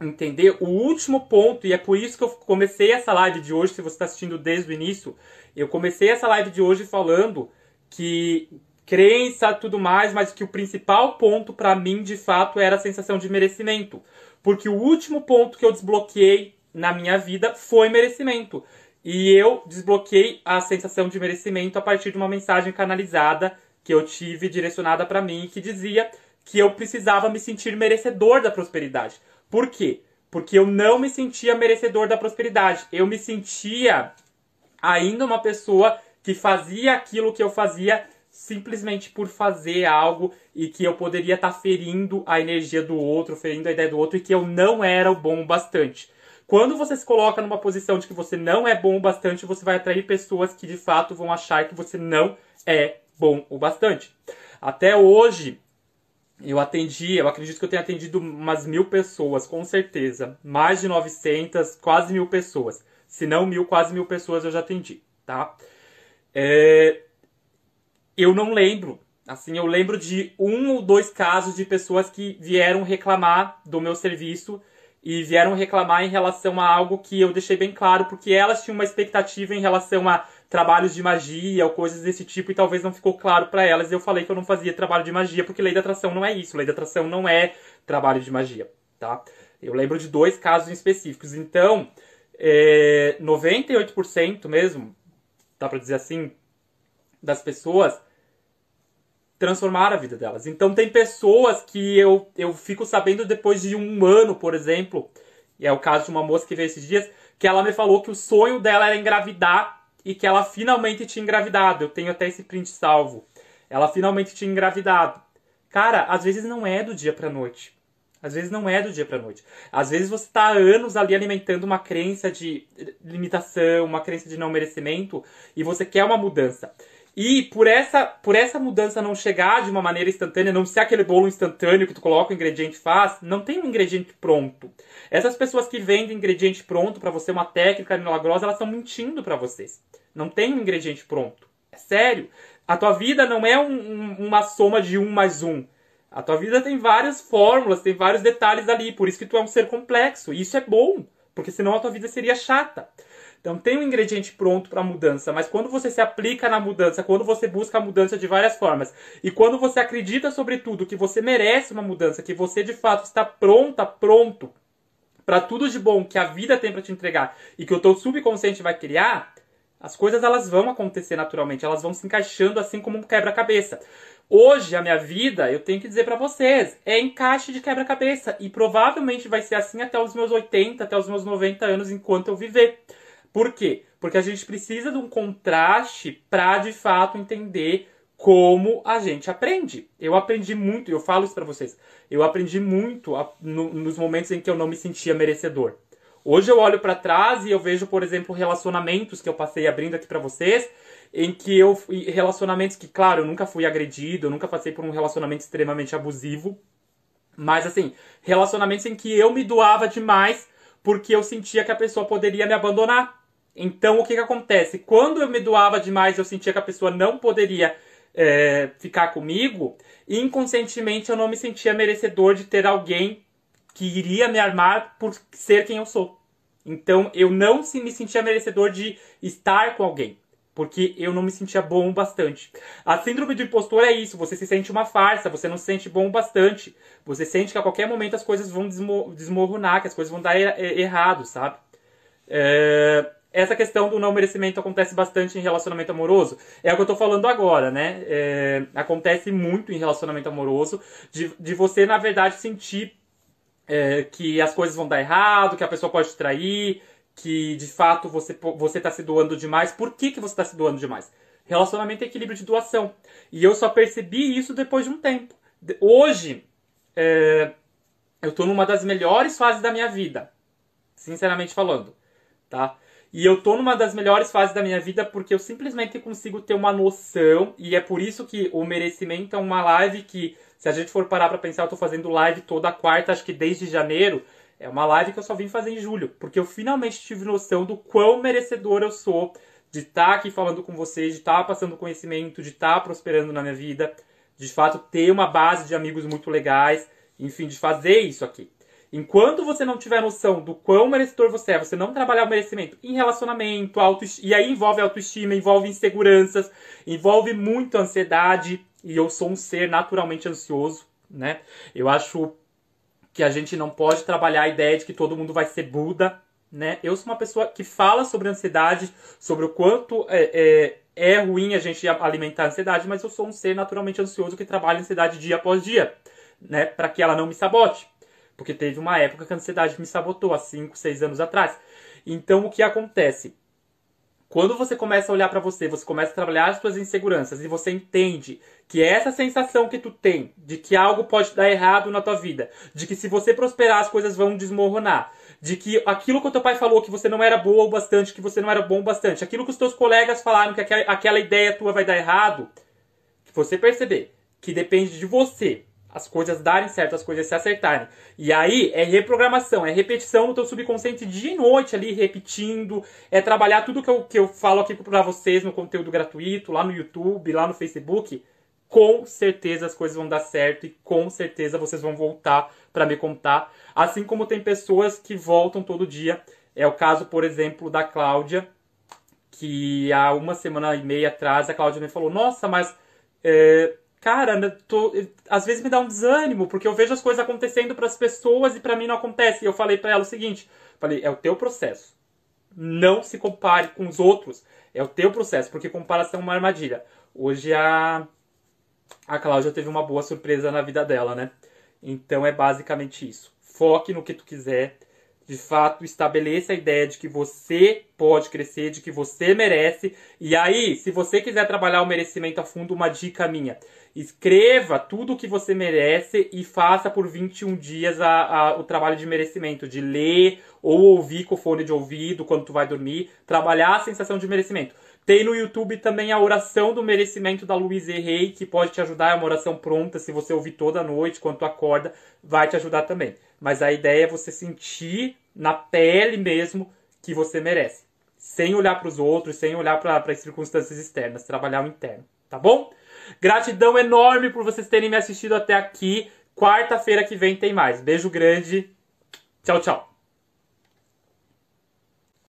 entender o último ponto, e é por isso que eu comecei essa live de hoje, se você está assistindo desde o início, eu comecei essa live de hoje falando que crença, tudo mais, mas que o principal ponto para mim, de fato, era a sensação de merecimento. Porque o último ponto que eu desbloqueei na minha vida foi merecimento. E eu desbloqueei a sensação de merecimento a partir de uma mensagem canalizada que eu tive direcionada para mim que dizia que eu precisava me sentir merecedor da prosperidade. Por quê? Porque eu não me sentia merecedor da prosperidade. Eu me sentia ainda uma pessoa que fazia aquilo que eu fazia simplesmente por fazer algo e que eu poderia estar tá ferindo a energia do outro, ferindo a ideia do outro e que eu não era o bom o bastante. Quando você se coloca numa posição de que você não é bom o bastante, você vai atrair pessoas que de fato vão achar que você não é bom o bastante. Até hoje, eu atendi, eu acredito que eu tenha atendido umas mil pessoas, com certeza. Mais de 900, quase mil pessoas. Se não mil, quase mil pessoas eu já atendi, tá? É, eu não lembro. Assim, eu lembro de um ou dois casos de pessoas que vieram reclamar do meu serviço e vieram reclamar em relação a algo que eu deixei bem claro, porque elas tinham uma expectativa em relação a trabalhos de magia ou coisas desse tipo e talvez não ficou claro para elas. Eu falei que eu não fazia trabalho de magia porque lei da atração não é isso. Lei da atração não é trabalho de magia, tá? Eu lembro de dois casos específicos. Então, é, 98% mesmo, dá para dizer assim, das pessoas transformar a vida delas. Então tem pessoas que eu, eu fico sabendo depois de um ano, por exemplo, e é o caso de uma moça que veio esses dias, que ela me falou que o sonho dela era engravidar e que ela finalmente tinha engravidado. Eu tenho até esse print salvo. Ela finalmente tinha engravidado. Cara, às vezes não é do dia pra noite. Às vezes não é do dia para noite. Às vezes você está há anos ali alimentando uma crença de limitação, uma crença de não merecimento e você quer uma mudança. E por essa, por essa mudança não chegar de uma maneira instantânea, não ser aquele bolo instantâneo que tu coloca o ingrediente faz, não tem um ingrediente pronto. Essas pessoas que vendem ingrediente pronto para você, uma técnica milagrosa, elas estão mentindo para vocês. Não tem um ingrediente pronto. É sério. A tua vida não é um, um, uma soma de um mais um. A tua vida tem várias fórmulas, tem vários detalhes ali. Por isso que tu é um ser complexo. E isso é bom, porque senão a tua vida seria chata. Então tem um ingrediente pronto para mudança, mas quando você se aplica na mudança, quando você busca a mudança de várias formas, e quando você acredita sobretudo que você merece uma mudança, que você de fato está pronta, pronto para tudo de bom que a vida tem para te entregar e que o teu subconsciente vai criar, as coisas elas vão acontecer naturalmente, elas vão se encaixando assim como um quebra-cabeça. Hoje, a minha vida, eu tenho que dizer para vocês, é encaixe de quebra-cabeça. E provavelmente vai ser assim até os meus 80, até os meus 90 anos, enquanto eu viver. Por quê? Porque a gente precisa de um contraste para de fato entender como a gente aprende. Eu aprendi muito, eu falo isso para vocês. Eu aprendi muito a, no, nos momentos em que eu não me sentia merecedor. Hoje eu olho para trás e eu vejo, por exemplo, relacionamentos que eu passei abrindo aqui para vocês em que eu relacionamentos que, claro, eu nunca fui agredido, eu nunca passei por um relacionamento extremamente abusivo, mas assim, relacionamentos em que eu me doava demais porque eu sentia que a pessoa poderia me abandonar. Então, o que, que acontece? Quando eu me doava demais, eu sentia que a pessoa não poderia é, ficar comigo, inconscientemente eu não me sentia merecedor de ter alguém que iria me armar por ser quem eu sou. Então, eu não me sentia merecedor de estar com alguém porque eu não me sentia bom bastante. A síndrome do impostor é isso, você se sente uma farsa, você não se sente bom bastante. Você sente que a qualquer momento as coisas vão desmoronar, que as coisas vão dar er errado, sabe? É... Essa questão do não merecimento acontece bastante em relacionamento amoroso. É o que eu tô falando agora, né? É... Acontece muito em relacionamento amoroso, de, de você, na verdade, sentir é, que as coisas vão dar errado, que a pessoa pode te trair, que de fato você você está se doando demais. Por que, que você está se doando demais? Relacionamento é equilíbrio de doação. E eu só percebi isso depois de um tempo. Hoje, é, eu estou numa das melhores fases da minha vida. Sinceramente falando. Tá? E eu tô numa das melhores fases da minha vida porque eu simplesmente consigo ter uma noção. E é por isso que o merecimento é uma live que, se a gente for parar para pensar, eu tô fazendo live toda quarta, acho que desde janeiro. É uma live que eu só vim fazer em julho, porque eu finalmente tive noção do quão merecedor eu sou de estar tá aqui falando com vocês, de estar tá passando conhecimento, de estar tá prosperando na minha vida, de fato ter uma base de amigos muito legais, enfim, de fazer isso aqui. Enquanto você não tiver noção do quão merecedor você é, você não trabalhar o merecimento em relacionamento, e aí envolve autoestima, envolve inseguranças, envolve muito ansiedade, e eu sou um ser naturalmente ansioso, né? Eu acho que a gente não pode trabalhar a ideia de que todo mundo vai ser Buda, né? Eu sou uma pessoa que fala sobre ansiedade, sobre o quanto é, é, é ruim a gente alimentar a ansiedade, mas eu sou um ser naturalmente ansioso que trabalha a ansiedade dia após dia, né? Para que ela não me sabote. Porque teve uma época que a ansiedade me sabotou, há 5, 6 anos atrás. Então, o que acontece? Quando você começa a olhar para você, você começa a trabalhar as suas inseguranças e você entende que é essa sensação que tu tem de que algo pode dar errado na tua vida, de que se você prosperar as coisas vão desmoronar, de que aquilo que o teu pai falou que você não era boa o bastante, que você não era bom o bastante, aquilo que os teus colegas falaram que aquela, aquela ideia tua vai dar errado, que você perceber que depende de você as coisas darem certo, as coisas se acertarem. E aí é reprogramação, é repetição no teu subconsciente dia e noite ali, repetindo, é trabalhar tudo que eu, que eu falo aqui para vocês no conteúdo gratuito, lá no YouTube, lá no Facebook. Com certeza as coisas vão dar certo e com certeza vocês vão voltar para me contar. Assim como tem pessoas que voltam todo dia. É o caso, por exemplo, da Cláudia, que há uma semana e meia atrás a Cláudia me falou: Nossa, mas é, cara, tô, às vezes me dá um desânimo, porque eu vejo as coisas acontecendo para as pessoas e para mim não acontece. E eu falei para ela o seguinte, falei, é o teu processo. Não se compare com os outros. É o teu processo, porque comparação é uma armadilha. Hoje a a Cláudia teve uma boa surpresa na vida dela, né? Então é basicamente isso. Foque no que tu quiser, De fato, estabeleça a ideia de que você pode crescer, de que você merece. E aí, se você quiser trabalhar o merecimento a fundo, uma dica minha. Escreva tudo o que você merece e faça por 21 dias a, a, o trabalho de merecimento, de ler ou ouvir com fone de ouvido quando tu vai dormir, trabalhar a sensação de merecimento. Tem no YouTube também a oração do merecimento da Luiz Rey, que pode te ajudar. É uma oração pronta, se você ouvir toda noite, quando tu acorda, vai te ajudar também. Mas a ideia é você sentir na pele mesmo que você merece. Sem olhar para os outros, sem olhar para as circunstâncias externas. Trabalhar o interno, tá bom? Gratidão enorme por vocês terem me assistido até aqui. Quarta-feira que vem tem mais. Beijo grande. Tchau, tchau.